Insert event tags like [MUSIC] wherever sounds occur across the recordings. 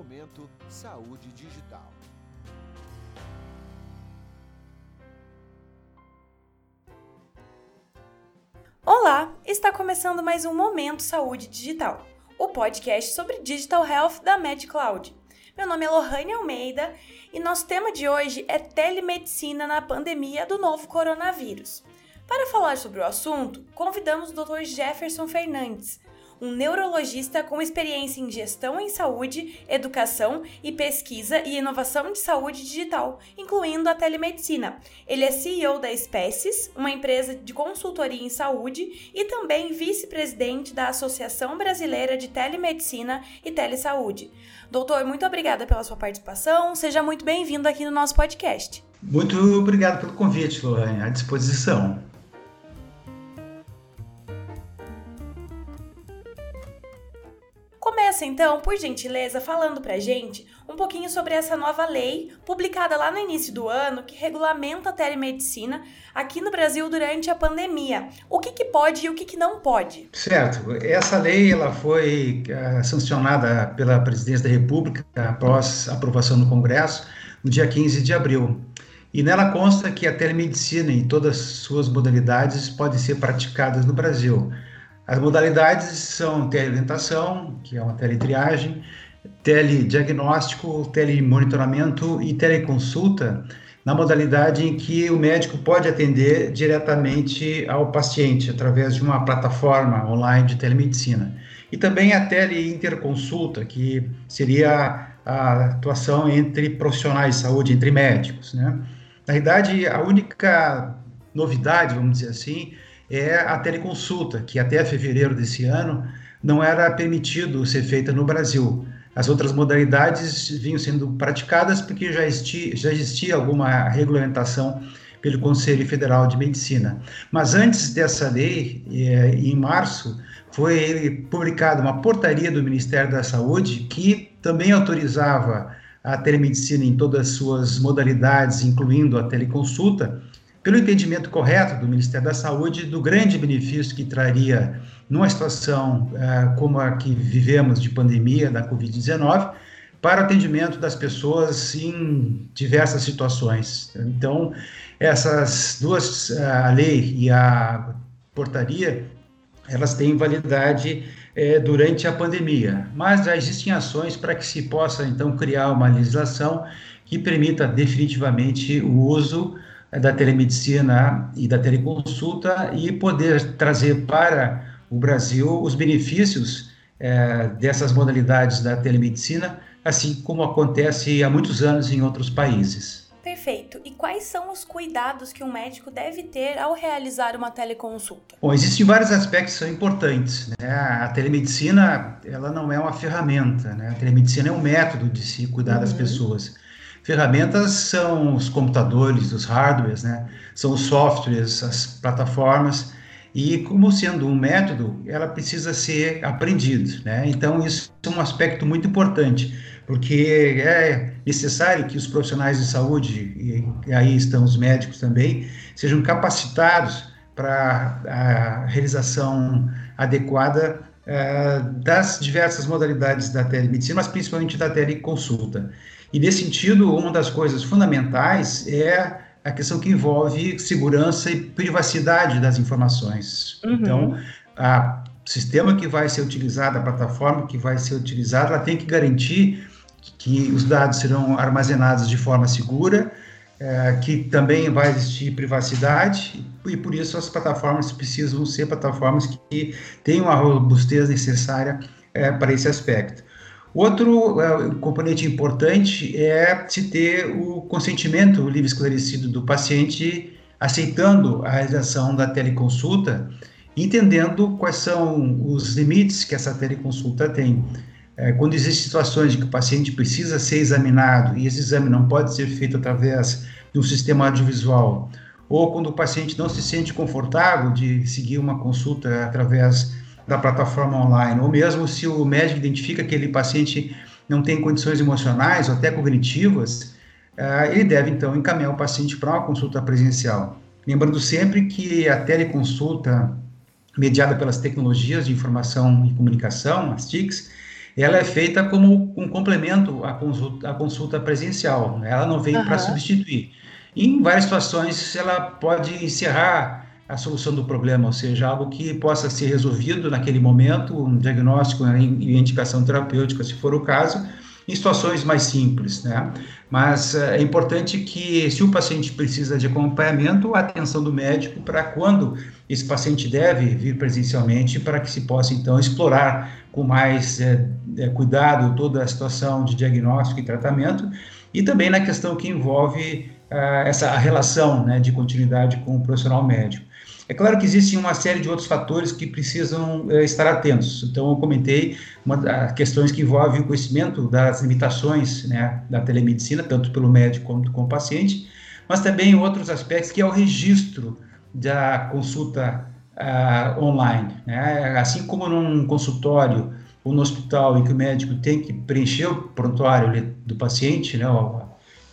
Momento Saúde Digital. Olá, está começando mais um Momento Saúde Digital, o podcast sobre Digital Health da MedCloud. Meu nome é Lohane Almeida e nosso tema de hoje é telemedicina na pandemia do novo coronavírus. Para falar sobre o assunto, convidamos o Dr. Jefferson Fernandes, um neurologista com experiência em gestão em saúde, educação e pesquisa e inovação de saúde digital, incluindo a telemedicina. Ele é CEO da Espécies, uma empresa de consultoria em saúde, e também vice-presidente da Associação Brasileira de Telemedicina e Telesaúde. Doutor, muito obrigada pela sua participação. Seja muito bem-vindo aqui no nosso podcast. Muito obrigado pelo convite, Lorraine. À disposição. Começa então, por gentileza, falando pra gente um pouquinho sobre essa nova lei publicada lá no início do ano que regulamenta a telemedicina aqui no Brasil durante a pandemia. O que, que pode e o que, que não pode? Certo. Essa lei ela foi uh, sancionada pela Presidência da República após aprovação no Congresso no dia 15 de abril. E nela consta que a telemedicina em todas suas modalidades pode ser praticada no Brasil as modalidades são teleorientação, que é uma teletriagem, telediagnóstico, telemonitoramento e teleconsulta, na modalidade em que o médico pode atender diretamente ao paciente através de uma plataforma online de telemedicina. E também a teleinterconsulta, que seria a atuação entre profissionais de saúde, entre médicos. Né? Na verdade, a única novidade, vamos dizer assim, é a teleconsulta, que até fevereiro desse ano não era permitido ser feita no Brasil. As outras modalidades vinham sendo praticadas porque já existia, já existia alguma regulamentação pelo Conselho Federal de Medicina. Mas antes dessa lei, é, em março, foi publicada uma portaria do Ministério da Saúde que também autorizava a telemedicina em todas as suas modalidades, incluindo a teleconsulta, pelo entendimento correto do Ministério da Saúde do grande benefício que traria numa situação uh, como a que vivemos de pandemia da Covid-19 para o atendimento das pessoas em diversas situações. Então, essas duas, a lei e a portaria, elas têm validade é, durante a pandemia, mas já existem ações para que se possa, então, criar uma legislação que permita definitivamente o uso da telemedicina e da teleconsulta e poder trazer para o Brasil os benefícios é, dessas modalidades da telemedicina, assim como acontece há muitos anos em outros países. Perfeito. E quais são os cuidados que um médico deve ter ao realizar uma teleconsulta? Bom, existem vários aspectos que são importantes. Né? A telemedicina, ela não é uma ferramenta, né? A telemedicina é um método de se cuidar uhum. das pessoas. Ferramentas são os computadores, os hardwares, né? são os softwares, as plataformas, e como sendo um método, ela precisa ser aprendido. Né? Então, isso é um aspecto muito importante, porque é necessário que os profissionais de saúde, e aí estão os médicos também, sejam capacitados para a realização adequada uh, das diversas modalidades da telemedicina, mas principalmente da teleconsulta. E nesse sentido, uma das coisas fundamentais é a questão que envolve segurança e privacidade das informações. Uhum. Então, a sistema que vai ser utilizado, a plataforma que vai ser utilizada, ela tem que garantir que os dados serão armazenados de forma segura, é, que também vai existir privacidade e por isso as plataformas precisam ser plataformas que tenham a robustez necessária é, para esse aspecto. Outro uh, componente importante é se ter o consentimento livre esclarecido do paciente aceitando a realização da teleconsulta, entendendo quais são os limites que essa teleconsulta tem. É, quando existem situações em que o paciente precisa ser examinado e esse exame não pode ser feito através de um sistema audiovisual, ou quando o paciente não se sente confortável de seguir uma consulta através da plataforma online, ou mesmo se o médico identifica que aquele paciente não tem condições emocionais ou até cognitivas, uh, ele deve então encaminhar o paciente para uma consulta presencial. Lembrando sempre que a teleconsulta, mediada pelas tecnologias de informação e comunicação, as TICs, ela é feita como um complemento à consulta, à consulta presencial, né? ela não vem uhum. para substituir. Em várias situações, ela pode encerrar a solução do problema, ou seja, algo que possa ser resolvido naquele momento, um diagnóstico e indicação terapêutica, se for o caso, em situações mais simples, né? Mas eh, é importante que, se o paciente precisa de acompanhamento, a atenção do médico para quando esse paciente deve vir presencialmente, para que se possa, então, explorar com mais é, é, cuidado toda a situação de diagnóstico e tratamento, e também na questão que envolve uh, essa relação né, de continuidade com o profissional médico. É claro que existem uma série de outros fatores que precisam uh, estar atentos. Então, eu comentei uma, uh, questões que envolvem o conhecimento das limitações né, da telemedicina, tanto pelo médico quanto com o paciente, mas também outros aspectos, que é o registro da consulta uh, online. Né? Assim como num consultório ou no hospital em que o médico tem que preencher o prontuário do paciente, né, o,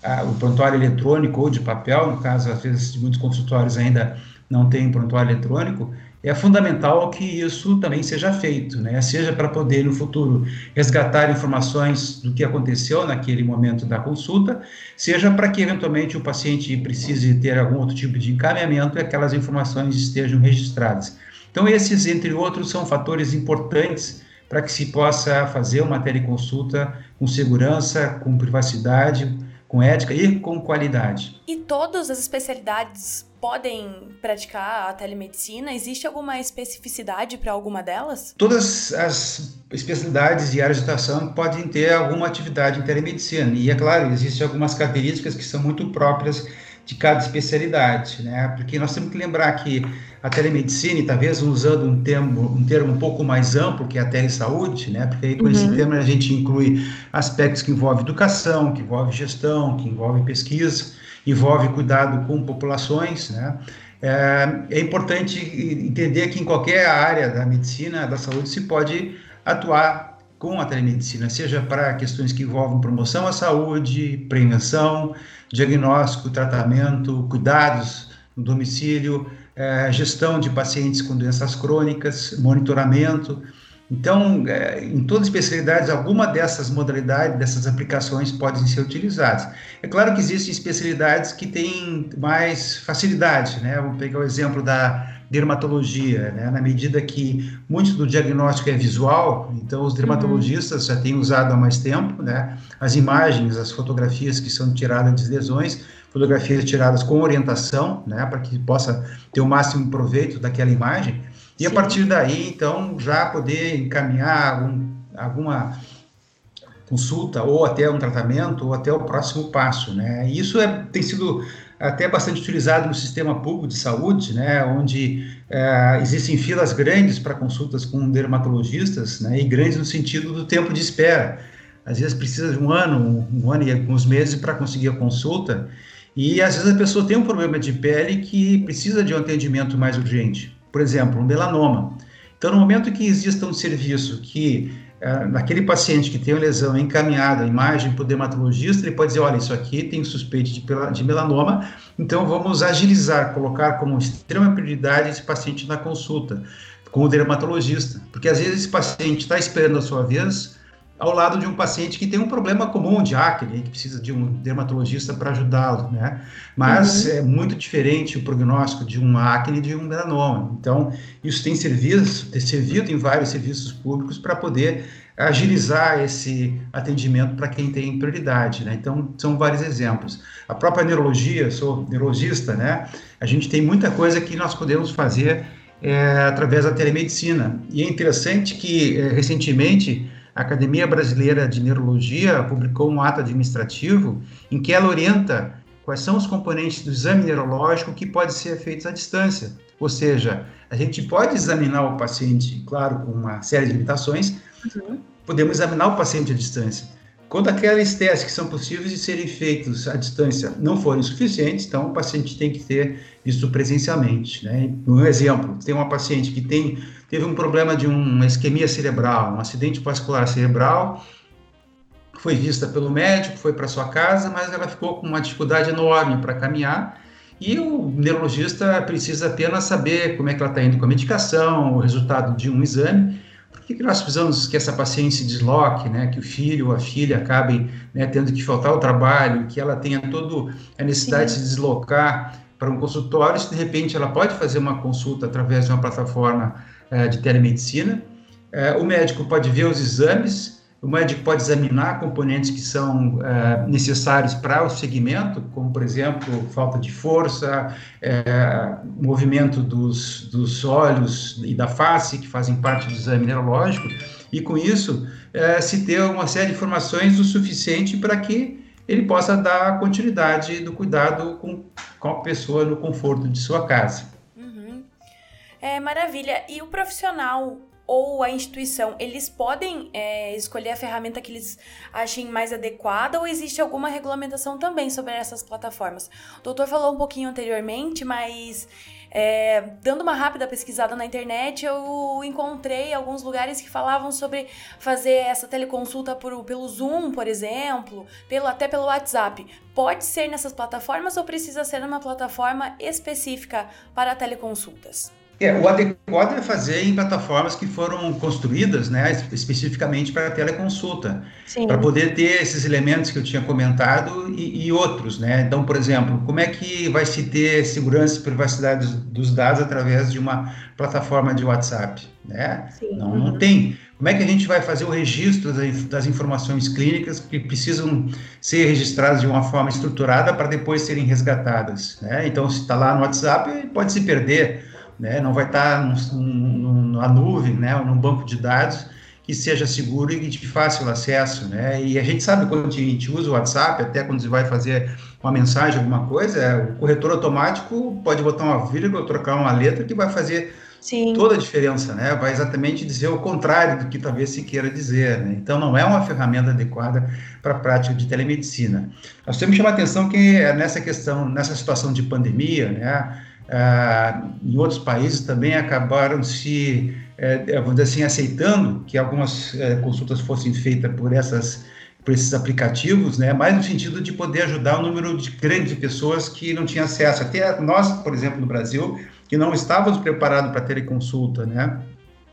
a, o prontuário eletrônico ou de papel, no caso, às vezes, muitos consultórios ainda não têm prontuário eletrônico, é fundamental que isso também seja feito, né? seja para poder no futuro resgatar informações do que aconteceu naquele momento da consulta, seja para que eventualmente o paciente precise ter algum outro tipo de encaminhamento e aquelas informações estejam registradas. Então, esses, entre outros, são fatores importantes para que se possa fazer uma teleconsulta com segurança, com privacidade, com ética e com qualidade. E todas as especialidades podem praticar a telemedicina? Existe alguma especificidade para alguma delas? Todas as especialidades e áreas de atuação podem ter alguma atividade em telemedicina. E é claro, existem algumas características que são muito próprias de cada especialidade, né? Porque nós temos que lembrar que a telemedicina, talvez usando um termo, um termo um pouco mais amplo, que é a telesaúde, né? Porque aí com uhum. esse termo a gente inclui aspectos que envolvem educação, que envolvem gestão, que envolvem pesquisa, envolve cuidado com populações, né? É, é importante entender que em qualquer área da medicina, da saúde, se pode atuar com a telemedicina, seja para questões que envolvem promoção à saúde, prevenção, diagnóstico, tratamento, cuidados no domicílio, é, gestão de pacientes com doenças crônicas, monitoramento. Então, é, em todas as especialidades, alguma dessas modalidades, dessas aplicações podem ser utilizadas. É claro que existem especialidades que têm mais facilidade, né? Vamos pegar o exemplo da dermatologia, né? na medida que muito do diagnóstico é visual, então os dermatologistas já têm usado há mais tempo, né? as imagens, as fotografias que são tiradas de lesões, fotografias tiradas com orientação, né? para que possa ter o máximo proveito daquela imagem, e Sim. a partir daí, então, já poder encaminhar algum, alguma consulta, ou até um tratamento, ou até o próximo passo, né? Isso é, tem sido até bastante utilizado no sistema público de saúde, né, onde é, existem filas grandes para consultas com dermatologistas, né, e grandes no sentido do tempo de espera. Às vezes precisa de um ano, um ano e alguns meses para conseguir a consulta, e às vezes a pessoa tem um problema de pele que precisa de um atendimento mais urgente, por exemplo, um melanoma. Então, no momento que exista um serviço que é, naquele paciente que tem uma lesão encaminhada, a imagem para o dermatologista, ele pode dizer, olha, isso aqui tem suspeito de, de melanoma, então vamos agilizar, colocar como extrema prioridade esse paciente na consulta com o dermatologista, porque às vezes esse paciente está esperando a sua vez, ao lado de um paciente que tem um problema comum de acne, que precisa de um dermatologista para ajudá-lo, né? Mas uhum. é muito diferente o prognóstico de um acne de um melanoma. Então, isso tem servido, tem servido em vários serviços públicos para poder agilizar esse atendimento para quem tem prioridade, né? Então, são vários exemplos. A própria neurologia, sou neurologista, né? A gente tem muita coisa que nós podemos fazer é, através da telemedicina. E é interessante que, é, recentemente, a Academia Brasileira de Neurologia publicou um ato administrativo em que ela orienta quais são os componentes do exame neurológico que pode ser feito à distância. Ou seja, a gente pode examinar o paciente, claro, com uma série de limitações, uhum. podemos examinar o paciente à distância. Quando aqueles testes que são possíveis de serem feitos à distância não forem suficientes, então o paciente tem que ter isso presencialmente. Né? Um exemplo, tem uma paciente que tem, teve um problema de uma isquemia cerebral, um acidente vascular cerebral, foi vista pelo médico, foi para sua casa, mas ela ficou com uma dificuldade enorme para caminhar e o neurologista precisa apenas saber como é que ela está indo com a medicação, o resultado de um exame, que, que nós precisamos que essa paciente se desloque, né? Que o filho ou a filha acabem né, tendo que faltar ao trabalho, que ela tenha toda a necessidade Sim. de se deslocar para um consultório, se de repente ela pode fazer uma consulta através de uma plataforma uh, de telemedicina. Uh, o médico pode ver os exames, o médico pode examinar componentes que são uh, necessários para o segmento, como, por exemplo, falta de força, movimento dos, dos olhos e da face, que fazem parte do exame neurológico, e com isso se ter uma série de informações o suficiente para que ele possa dar continuidade do cuidado com, com a pessoa no conforto de sua casa. Uhum. É maravilha. E o profissional ou a instituição, eles podem é, escolher a ferramenta que eles achem mais adequada ou existe alguma regulamentação também sobre essas plataformas? O doutor falou um pouquinho anteriormente, mas é, dando uma rápida pesquisada na internet, eu encontrei alguns lugares que falavam sobre fazer essa teleconsulta por, pelo Zoom, por exemplo, pelo, até pelo WhatsApp. Pode ser nessas plataformas ou precisa ser numa plataforma específica para teleconsultas? É, o adequado é fazer em plataformas que foram construídas né, especificamente para teleconsulta, para poder ter esses elementos que eu tinha comentado e, e, outros. Né? Então, por exemplo, como é que vai se ter segurança e privacidade dos dados através de uma plataforma de WhatsApp? Né? Não, não uhum. tem. Como é que a gente vai fazer o registro das informações clínicas que precisam ser registradas de uma forma estruturada para depois serem resgatadas? Né? Então, se está lá no WhatsApp, pode se perder né? não vai estar na nuvem, né? ou num banco de dados que seja seguro e de fácil acesso, né? E a gente sabe quando a gente usa o WhatsApp, até quando você vai fazer uma mensagem, alguma coisa, o corretor automático pode botar uma vírgula, trocar uma letra que vai fazer Sim. toda a diferença, né? Vai exatamente dizer o contrário do que talvez se queira dizer, né? Então não é uma ferramenta adequada para a prática de telemedicina. Nós temos que chamar atenção que é nessa questão, nessa situação de pandemia, né? Ah, em outros países também acabaram se, eh, vamos dizer assim, aceitando que algumas eh, consultas fossem feitas por essas por esses aplicativos, né, mais no sentido de poder ajudar o número de grande de pessoas que não tinham acesso. Até nós, por exemplo, no Brasil, que não estávamos preparados para teleconsulta, né?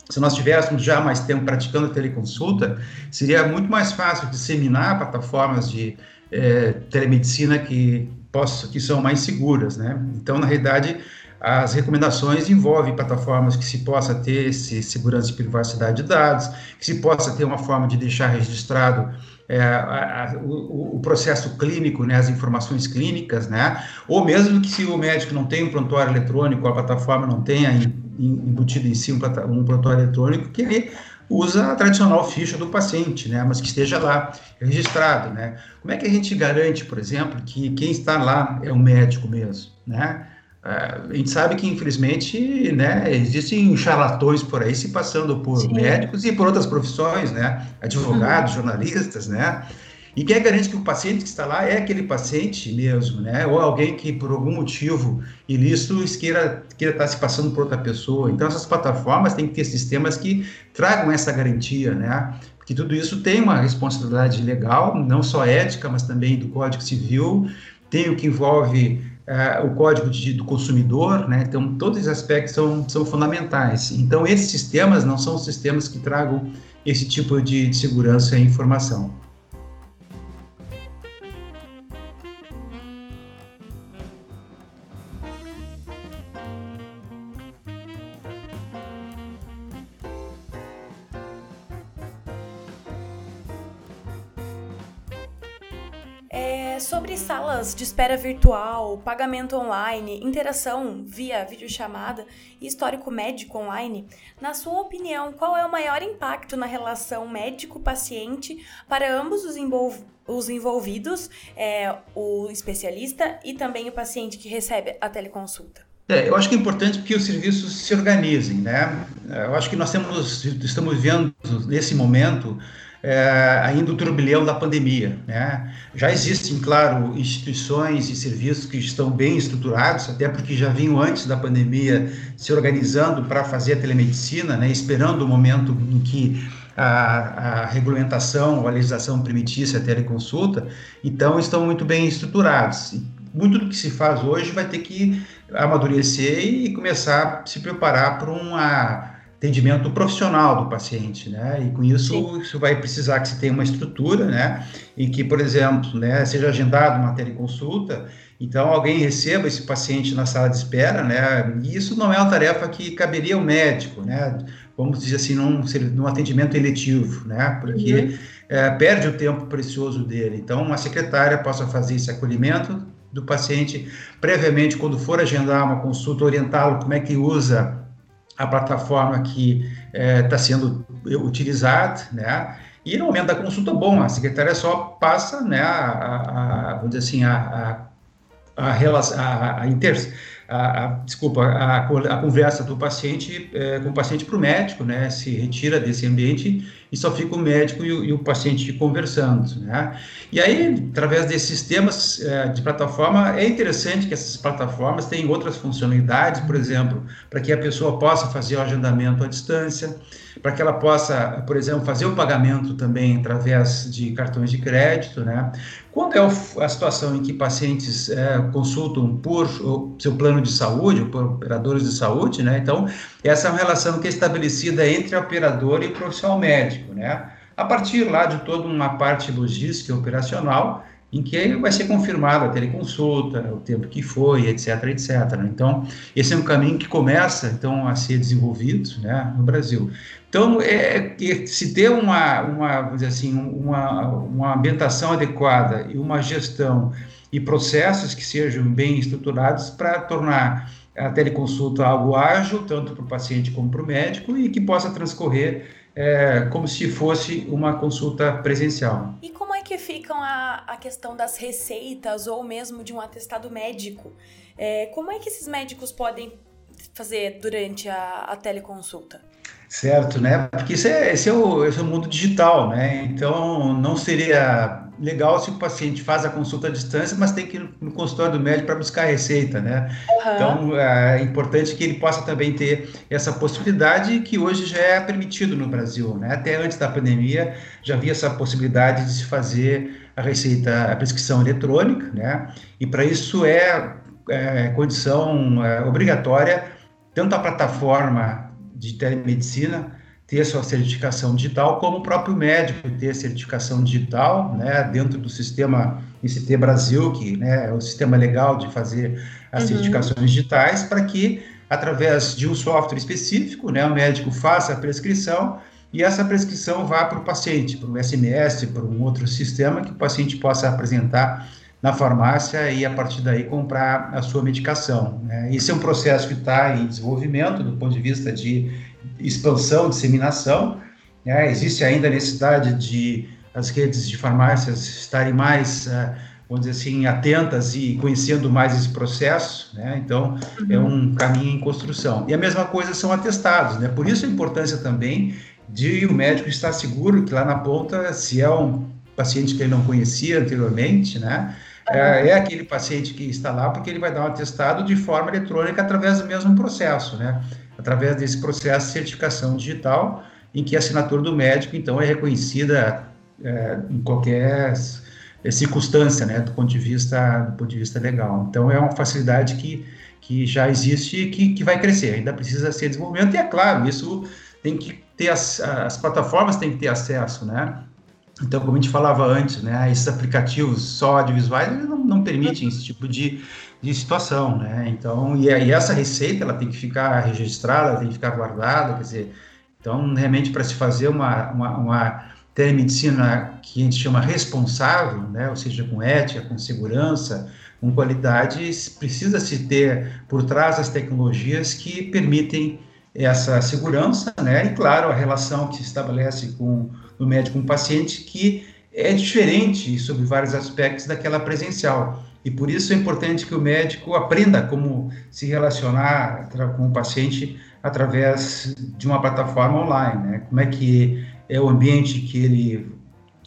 Se nós tivéssemos já mais tempo praticando teleconsulta, seria muito mais fácil disseminar plataformas de eh, telemedicina que possa, que são mais seguras, né? Então, na realidade, as recomendações envolvem plataformas que se possa ter esse, segurança e privacidade de dados, que se possa ter uma forma de deixar registrado é, a, a, o, o, processo clínico, né, as informações clínicas, né, ou mesmo que se o médico não tem um prontuário eletrônico, a plataforma não tenha embutido em si um, um prontuário eletrônico, que ele usa a tradicional ficha do paciente, né, mas que esteja lá registrado, né. Como é que a gente garante, por exemplo, que quem está lá é o médico mesmo, né? Uh, a gente sabe que, infelizmente, né, existem charlatões por aí se passando por Sim. médicos e por outras profissões, né, advogados, uhum. jornalistas, né, e quem garante que o paciente que está lá é aquele paciente mesmo, né? Ou alguém que, por algum motivo ilícito, queira, queira estar se passando por outra pessoa. Então, essas plataformas têm que ter sistemas que tragam essa garantia, né? Porque tudo isso tem uma responsabilidade legal, não só ética, mas também do Código Civil, tem o que envolve uh, o Código de, do Consumidor, né? Então, todos esses aspectos são, são fundamentais. Então, esses sistemas não são sistemas que tragam esse tipo de, de segurança e informação. Sobre salas de espera virtual, pagamento online, interação via videochamada e histórico médico online, na sua opinião, qual é o maior impacto na relação médico-paciente para ambos os, envolv os envolvidos, é, o especialista e também o paciente que recebe a teleconsulta? É, eu acho que é importante que os serviços se organizem, né? Eu acho que nós temos, estamos vendo nesse momento é, ainda o turbilhão da pandemia. Né? Já existem, claro, instituições e serviços que estão bem estruturados, até porque já vinham antes da pandemia se organizando para fazer a telemedicina, né? esperando o momento em que a, a, regulamentação, a legislação permitisse a teleconsulta, então estão muito bem estruturados. Muito do que se faz hoje vai ter que amadurecer e começar a se preparar para uma atendimento profissional do paciente, né? E com isso, Sim. isso vai precisar que se tenha uma estrutura, né? E que, por exemplo, né, seja agendado uma teleconsulta, então alguém receba esse paciente na sala de espera, né? E isso não é uma tarefa que caberia ao médico, né? Vamos dizer assim, num, num atendimento eletivo, né? Porque uhum. é, perde o tempo precioso dele. Então, uma secretária possa fazer esse acolhimento do paciente previamente, quando for agendar uma consulta, orientá-lo como é que usa a plataforma que está é, tá sendo utilizada, né? E no momento da consulta, bom, a secretária só passa, né, a, a, vamos dizer assim, a, a, relação, a, a inter, a, a, desculpa, a, a conversa do paciente é, com o paciente para o médico, né, se retira desse ambiente e só fica o médico e o, e o paciente conversando, né. E aí, através desses sistemas é, de plataforma, é interessante que essas plataformas tenham outras funcionalidades, por exemplo, para que a pessoa possa fazer o agendamento à distância, para que ela possa, por exemplo, fazer o pagamento também através de cartões de crédito, né? Quando é a situação em que pacientes é, consultam por seu plano de saúde, por operadores de saúde, né? Então, essa é uma relação que é estabelecida entre a operadora e profissional médico, né? A partir lá de toda uma parte logística e operacional, em que vai ser confirmada a teleconsulta, o tempo que foi, etc, etc. Então, esse é um caminho que começa, então, a ser desenvolvido, né, no Brasil. Então, é, é, se ter uma, uma, assim, uma, uma ambientação adequada e uma gestão e processos que sejam bem estruturados para tornar a teleconsulta algo ágil, tanto para o paciente como para o médico, e que possa transcorrer é, como se fosse uma consulta presencial. E como é que ficam a, a questão das receitas ou mesmo de um atestado médico? É, como é que esses médicos podem fazer durante a, a teleconsulta? Certo, né? Porque esse é, esse, é o, esse é o mundo digital, né? Então, não seria legal se o paciente faz a consulta à distância, mas tem que ir no consultório do médico para buscar a receita, né? Uhum. Então, é importante que ele possa também ter essa possibilidade que hoje já é permitido no Brasil, né? Até antes da pandemia já havia essa possibilidade de se fazer a receita, a prescrição eletrônica, né? E para isso é, é condição é, obrigatória tanto a plataforma de telemedicina ter sua certificação digital, como o próprio médico ter certificação digital, né, dentro do sistema ICT Brasil, que né, é o sistema legal de fazer as uhum. certificações digitais, para que, através de um software específico, né, o médico faça a prescrição e essa prescrição vá para o paciente, para um SMS, para um outro sistema que o paciente possa apresentar na farmácia e a partir daí comprar a sua medicação. Né? Esse é um processo que está em desenvolvimento do ponto de vista de expansão, disseminação. Né? Existe ainda a necessidade de as redes de farmácias estarem mais, uh, vamos dizer assim, atentas e conhecendo mais esse processo. Né? Então, uhum. é um caminho em construção. E a mesma coisa são atestados. Né? Por isso a importância também de o médico estar seguro que lá na ponta, se é um paciente que ele não conhecia anteriormente, né? É, é, aquele paciente que está lá porque ele vai dar um atestado de forma eletrônica através do mesmo processo, né? Através desse processo de certificação digital, em que a assinatura do médico, então, é reconhecida é, em qualquer circunstância, né? Do ponto de vista, do ponto de vista legal. Então, é uma facilidade que, que já existe e que, que vai crescer. Ainda precisa ser desenvolvimento e, é claro, isso tem que ter as, as plataformas têm que ter acesso, né? Então, como a gente falava antes, né, esses aplicativos só audiovisuais não, não permitem esse tipo de, de situação, né? Então, e, essa receita ela tem que ficar registrada, tem que ficar guardada, quer dizer, então realmente para se fazer uma, uma, uma telemedicina que a gente chama responsável, né, ou seja, com ética, com segurança, com qualidade, precisa se ter por trás as tecnologias que permitem essa segurança, né? E claro, a relação que se estabelece com do médico o paciente que é diferente sobre vários aspectos daquela presencial. E por isso é importante que o médico aprenda como se relacionar com o paciente através de uma plataforma online, né? Como é que é o ambiente que ele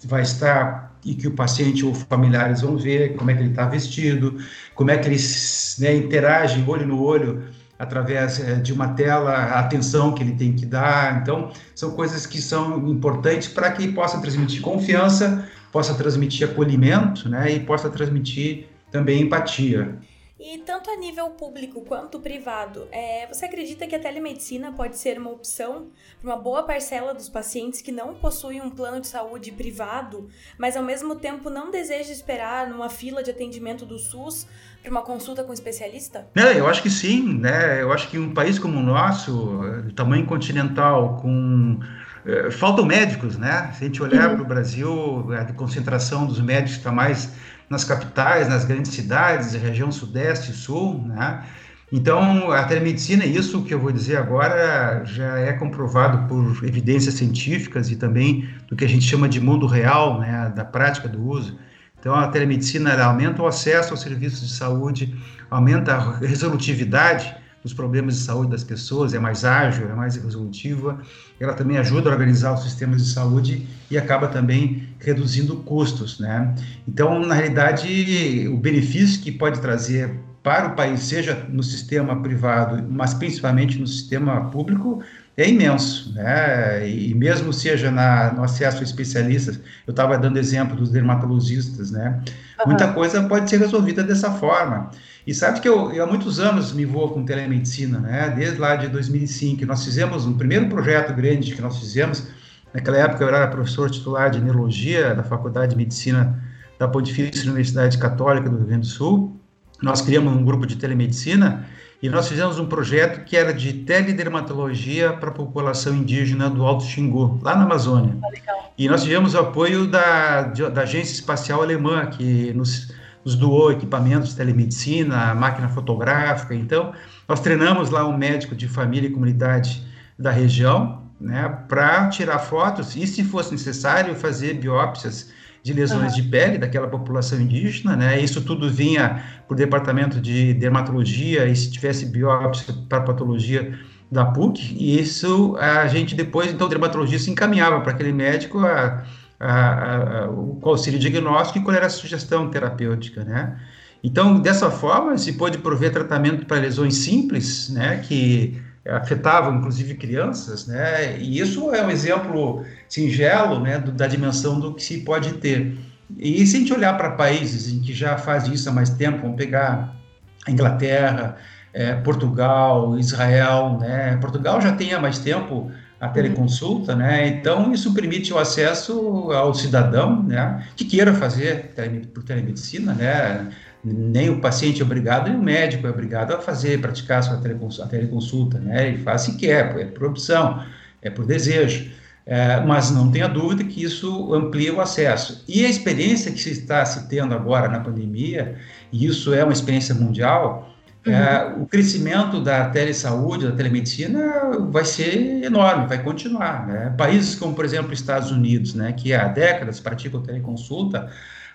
vai estar e que o paciente ou familiares vão ver, como é que ele está vestido, como é que eles né, interagem olho no olho através é, de uma tela, a atenção que ele tem que dar. Então, são coisas que são importantes para que possa transmitir confiança, possa transmitir acolhimento, né, e possa transmitir também empatia. E tanto a nível público quanto privado, é, você acredita que a telemedicina pode ser uma opção para uma boa parcela dos pacientes que não possuem um plano de saúde privado, mas ao mesmo tempo não desejam esperar numa fila de atendimento do SUS para uma consulta com um especialista? É, eu acho que sim, né? Eu acho que um país como o nosso, tamanho continental, com eh, faltam médicos, né? Se a gente olhar uhum. para o Brasil, a concentração dos médicos está mais nas capitais, nas grandes cidades, região sudeste e sul, né? Então, a telemedicina, isso que eu vou dizer agora, já é comprovado por evidências científicas e também do que a gente chama de mundo real, né, da prática do uso. Então, a telemedicina aumenta o acesso aos serviços de saúde, aumenta a resolutividade dos problemas de saúde das pessoas, é mais ágil, é mais resolutiva. Ela também ajuda a organizar os sistemas de saúde e acaba também reduzindo custos, né? Então, na realidade, o benefício que pode trazer para o país, seja no sistema privado, mas principalmente no sistema público, é imenso, né? E mesmo seja na, no acesso a especialistas, eu estava dando exemplo dos dermatologistas, né? Uhum. Muita coisa pode ser resolvida dessa forma. E sabe que eu, eu, há muitos anos me envolvo com telemedicina, né? Desde lá de 2005, nós fizemos um primeiro projeto grande que nós fizemos. Naquela época eu era professor titular de neurologia da Faculdade de Medicina da Pontifícia Universidade Católica do Rio Grande do Sul. Nós criamos um grupo de telemedicina e nós fizemos um projeto que era de teledermatologia para a população indígena do Alto Xingu, lá na Amazônia. Ah, e nós tivemos o apoio da, da Agência Espacial Alemã, que nos, nos doou equipamentos de telemedicina, máquina fotográfica. Então, nós treinamos lá um médico de família e comunidade da região, né, para tirar fotos e, se fosse necessário, fazer biópsias de lesões uhum. de pele daquela população indígena, né? Isso tudo vinha para o departamento de dermatologia e se tivesse biópsia para patologia da PUC, e isso a gente depois, então, o dermatologista encaminhava para aquele médico a, a, a, o, qual seria o diagnóstico e qual era a sugestão terapêutica, né? Então, dessa forma, se pode prover tratamento para lesões simples, né, que afetavam inclusive crianças, né? E isso é um exemplo singelo, né, do, da dimensão do que se pode ter. E se a gente olhar para países em que já faz isso há mais tempo, vamos pegar a Inglaterra, é, Portugal, Israel, né? Portugal já tem há mais tempo a teleconsulta, né? Então isso permite o acesso ao cidadão, né, que queira fazer por telemedicina, né? Nem o paciente é obrigado, nem o médico é obrigado a fazer, praticar a sua teleconsulta, a teleconsulta né? Ele faz se quer, é por opção, é por desejo. É, mas não tenha dúvida que isso amplia o acesso. E a experiência que se está se tendo agora na pandemia, e isso é uma experiência mundial, é, uhum. é, o crescimento da telesaúde, da telemedicina, vai ser enorme, vai continuar. Né? Países como, por exemplo, Estados Unidos, né, que há décadas praticam teleconsulta,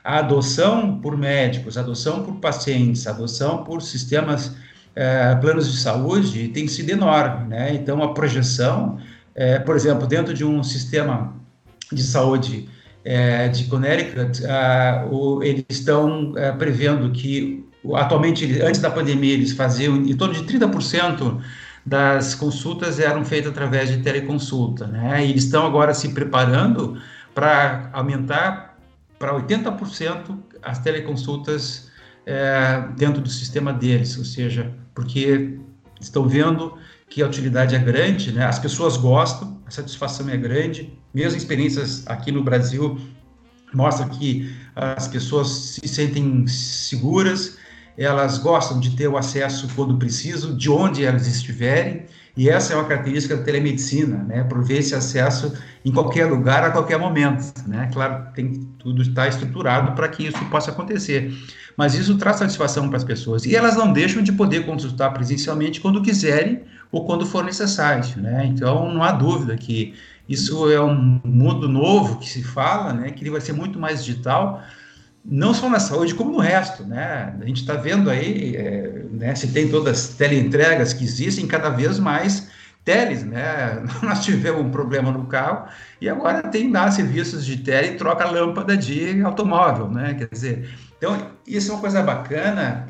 a adoção por médicos, adoção por pacientes, adoção por sistemas, é, planos de saúde tem sido enorme, né? Então, a projeção, é, por exemplo, dentro de um sistema de saúde é, de Connecticut, o, eles estão prevendo que, atualmente, antes da pandemia, eles faziam em torno de 30% das consultas eram feitas através de teleconsulta, né? E eles estão agora se preparando para aumentar para 80% as teleconsultas é, dentro do sistema deles, ou seja, porque estão vendo que a utilidade é grande, né? as pessoas gostam, a satisfação é grande, mesmo experiências aqui no Brasil mostram que as pessoas se sentem seguras, elas gostam de ter o acesso quando precisam, de onde elas estiverem, e essa é uma característica da telemedicina, né? Prover esse acesso em qualquer lugar, a qualquer momento, né? Claro, tem tudo está estruturado para que isso possa acontecer. Mas isso traz satisfação para as pessoas. E elas não deixam de poder consultar presencialmente quando quiserem ou quando for necessário, né? Então, não há dúvida que isso é um mundo novo que se fala, né? Que ele vai ser muito mais digital, não só na saúde, como no resto, né? A gente está vendo aí, é, né, se tem todas as teleentregas que existem, cada vez mais teles, né? [LAUGHS] Nós tivemos um problema no carro e agora tem lá serviços de tele e troca lâmpada de automóvel, né? Quer dizer, então isso é uma coisa bacana,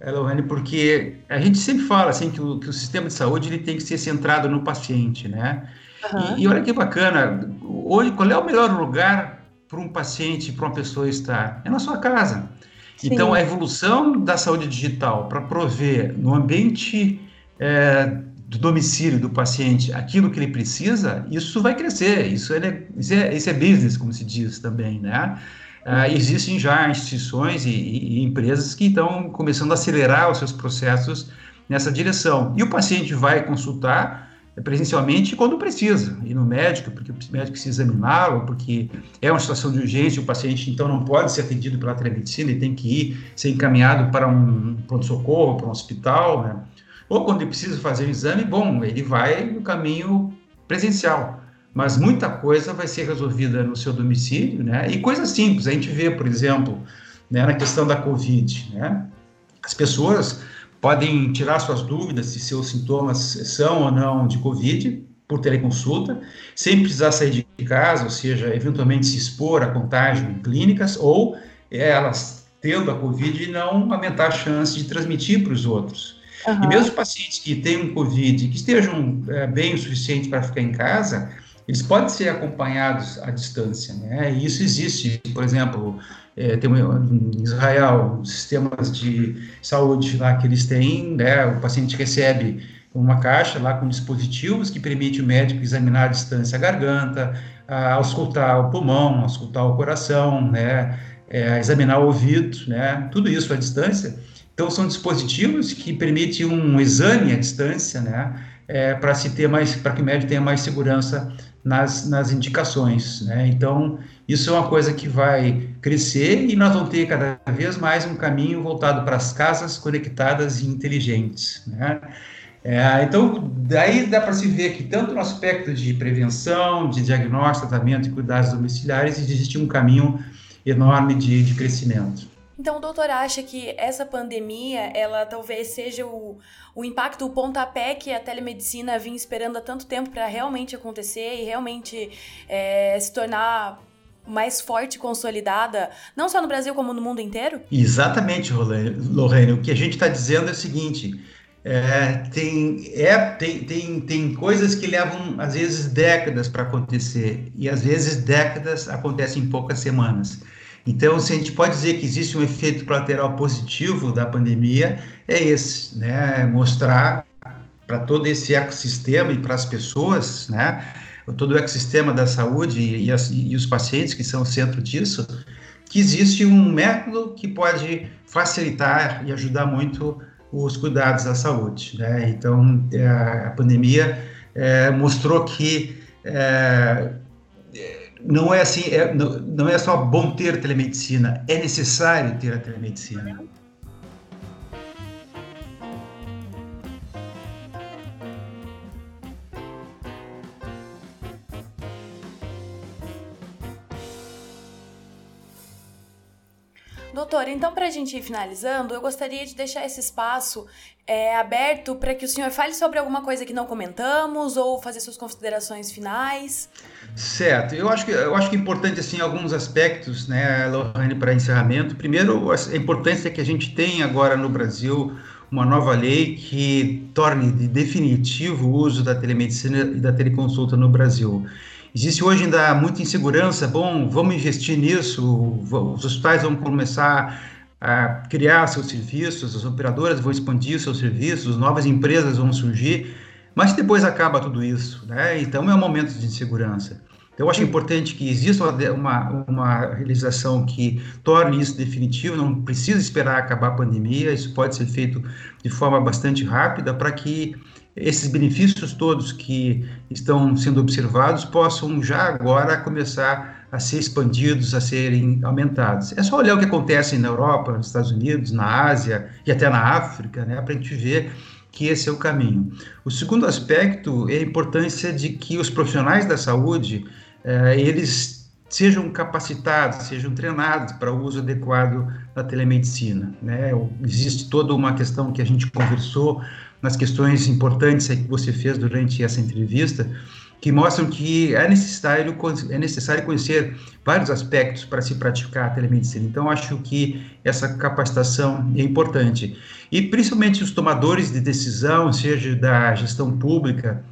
Elohane, porque a gente sempre fala assim que o, que o sistema de saúde ele tem que ser centrado no paciente, né? Uhum. E, e olha que bacana, hoje qual é o melhor lugar para um paciente, para uma pessoa estar? É na sua casa. Sim. Então, a evolução da saúde digital para prover no ambiente é, do domicílio do paciente aquilo que ele precisa, isso vai crescer. Isso é, isso é, isso é business, como se diz também, né? Uh, existem já instituições e, e, empresas que estão começando a acelerar os seus processos nessa direção. E o paciente vai consultar presencialmente quando precisa, ir no médico, porque o médico precisa examiná-lo, porque é uma situação de urgência, o paciente então não pode ser atendido pela telemedicina, ele tem que ir, ser encaminhado para um pronto-socorro, para um hospital, né? Ou quando ele precisa fazer um exame, bom, ele vai no caminho presencial. Mas muita coisa vai ser resolvida no seu domicílio, né? E coisas simples, a gente vê, por exemplo, né, na questão da Covid, né? As pessoas podem tirar suas dúvidas se seus sintomas são ou não de Covid por teleconsulta, sem precisar sair de casa, ou seja, eventualmente se expor a contágio em clínicas, ou elas tendo a Covid e não aumentar a chance de transmitir para os outros. Uhum. E mesmo pacientes que um Covid, que estejam é, bem o suficiente para ficar em casa, eles podem ser acompanhados à distância, né? E isso existe, por exemplo, é, tem em Israel sistemas de saúde lá que eles têm, né? O paciente recebe uma caixa lá com dispositivos que permite o médico examinar à distância a garganta, a auscultar o pulmão, auscultar o coração, né? É, examinar o ouvido, né? Tudo isso à distância. Então são dispositivos que permitem um exame à distância, né? É, para se ter mais, para que o médico tenha mais segurança nas, nas indicações. Né? Então, isso é uma coisa que vai crescer e nós vamos ter cada vez mais um caminho voltado para as casas conectadas e inteligentes. Né? É, então, daí dá para se ver que tanto no aspecto de prevenção, de diagnóstico, tratamento e cuidados domiciliares, existe um caminho enorme de, de crescimento. Então, o doutor acha que essa pandemia, ela talvez seja o, o impacto, o pontapé que a telemedicina vinha esperando há tanto tempo para realmente acontecer e realmente é, se tornar mais forte e consolidada, não só no Brasil como no mundo inteiro? Exatamente, Lorraine. O que a gente está dizendo é o seguinte: é, tem, é, tem, tem, tem coisas que levam, às vezes, décadas para acontecer, e às vezes décadas acontecem em poucas semanas. Então, se a gente pode dizer que existe um efeito colateral positivo da pandemia, é esse, né? Mostrar para todo esse ecossistema e para as pessoas, né? Todo o ecossistema da saúde e, e os pacientes que são o centro disso, que existe um método que pode facilitar e ajudar muito os cuidados da saúde, né? Então, é, a pandemia é, mostrou que é, não é assim, é, não, não é só bom ter telemedicina, é necessário ter a telemedicina. Então para a gente ir finalizando, eu gostaria de deixar esse espaço é, aberto para que o senhor fale sobre alguma coisa que não comentamos ou fazer suas considerações finais. Certo, eu acho que eu acho que é importante assim alguns aspectos, né, Lohane, para encerramento. Primeiro, a importância que a gente tem agora no Brasil uma nova lei que torne de definitivo o uso da telemedicina e da teleconsulta no Brasil. Existe hoje ainda muita insegurança. Bom, vamos investir nisso. Os hospitais vão começar a criar seus serviços, as operadoras vão expandir seus serviços, novas empresas vão surgir. Mas depois acaba tudo isso, né? Então é um momento de insegurança. Então, eu acho importante que exista uma, uma realização que torne isso definitivo, não precisa esperar acabar a pandemia, isso pode ser feito de forma bastante rápida para que esses benefícios todos que estão sendo observados possam já agora começar a ser expandidos, a serem aumentados. É só olhar o que acontece na Europa, nos Estados Unidos, na Ásia e até na África, né, para a gente ver que esse é o caminho. O segundo aspecto é a importância de que os profissionais da saúde eh, eles sejam capacitados, sejam treinados para o uso adequado da telemedicina. Né? Existe toda uma questão que a gente conversou nas questões importantes que você fez durante essa entrevista, que mostram que é necessário, é necessário conhecer vários aspectos para se praticar a telemedicina. Então, acho que essa capacitação é importante. E principalmente os tomadores de decisão, seja da gestão pública,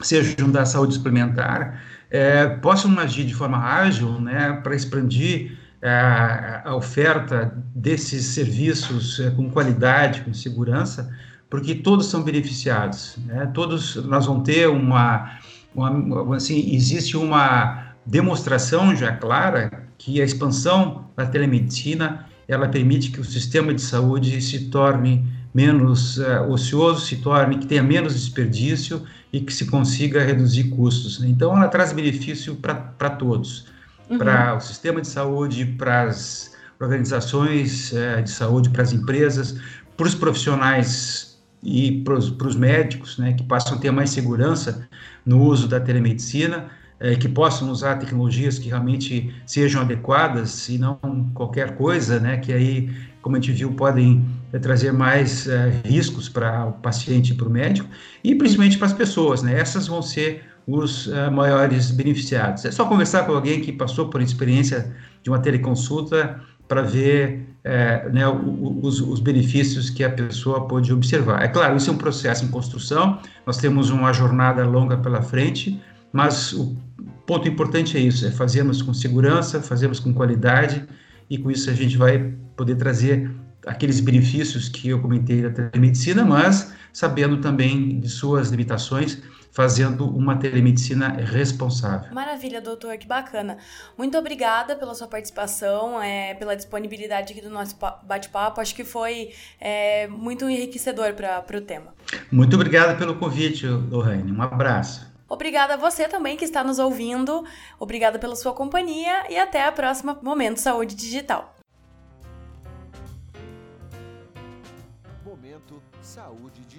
sejam da saúde suplementar, é, possam agir de forma ágil né, para expandir a, a oferta desses serviços é, com qualidade, com segurança, porque todos são beneficiados. Né? Todos nós vamos ter uma, uma, assim, existe uma demonstração já clara que a expansão da telemedicina ela permite que o sistema de saúde se torne menos uh, ocioso, se torne que tenha menos desperdício e que se consiga reduzir custos. Então, ela traz benefício para todos, uhum. para o sistema de saúde, para as organizações uh, de saúde, para as empresas, para os profissionais e para os médicos, né, que passam a ter mais segurança no uso da telemedicina é, que possam usar tecnologias que realmente sejam adequadas e não qualquer coisa, né, que aí, como a gente viu, podem é, trazer mais é, riscos para o paciente e para o médico, e principalmente para as pessoas, né, essas vão ser os uh, maiores beneficiados. É só conversar com alguém que passou por experiência de uma teleconsulta para ver é, né, os, os, benefícios que a pessoa pode observar. É claro, isso é um processo em construção, nós temos uma jornada longa pela frente, mas o ponto importante é isso, é fazermos com segurança, fazermos com qualidade e com isso a gente vai poder trazer aqueles benefícios que eu comentei da telemedicina, mas sabendo também de suas limitações, fazendo uma telemedicina responsável. Maravilha, doutor, que bacana. Muito obrigada pela sua participação, é, pela disponibilidade aqui do nosso bate-papo. Acho que foi é, muito enriquecedor para o tema. Muito obrigado pelo convite, Lorraine. Um abraço. Obrigada a você também que está nos ouvindo. Obrigada pela sua companhia e até a próxima Momento Saúde Digital. Momento Saúde Digital.